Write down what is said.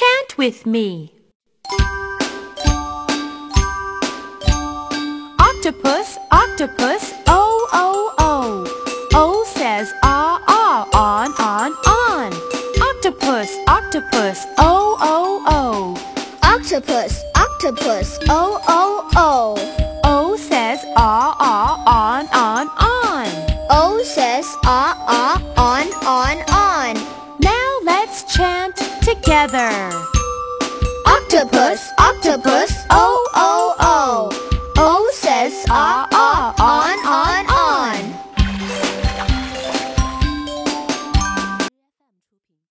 Chant with me. Octopus, octopus, oh, oh, oh. O says ah, ah, on, on, on. Octopus, octopus, oh, oh, oh. Octopus, octopus, oh, oh, oh. O says ah, ah, on, on, on. O says ah, ah, together. Octopus, octopus, O, O, O. O says ah, ah, ah.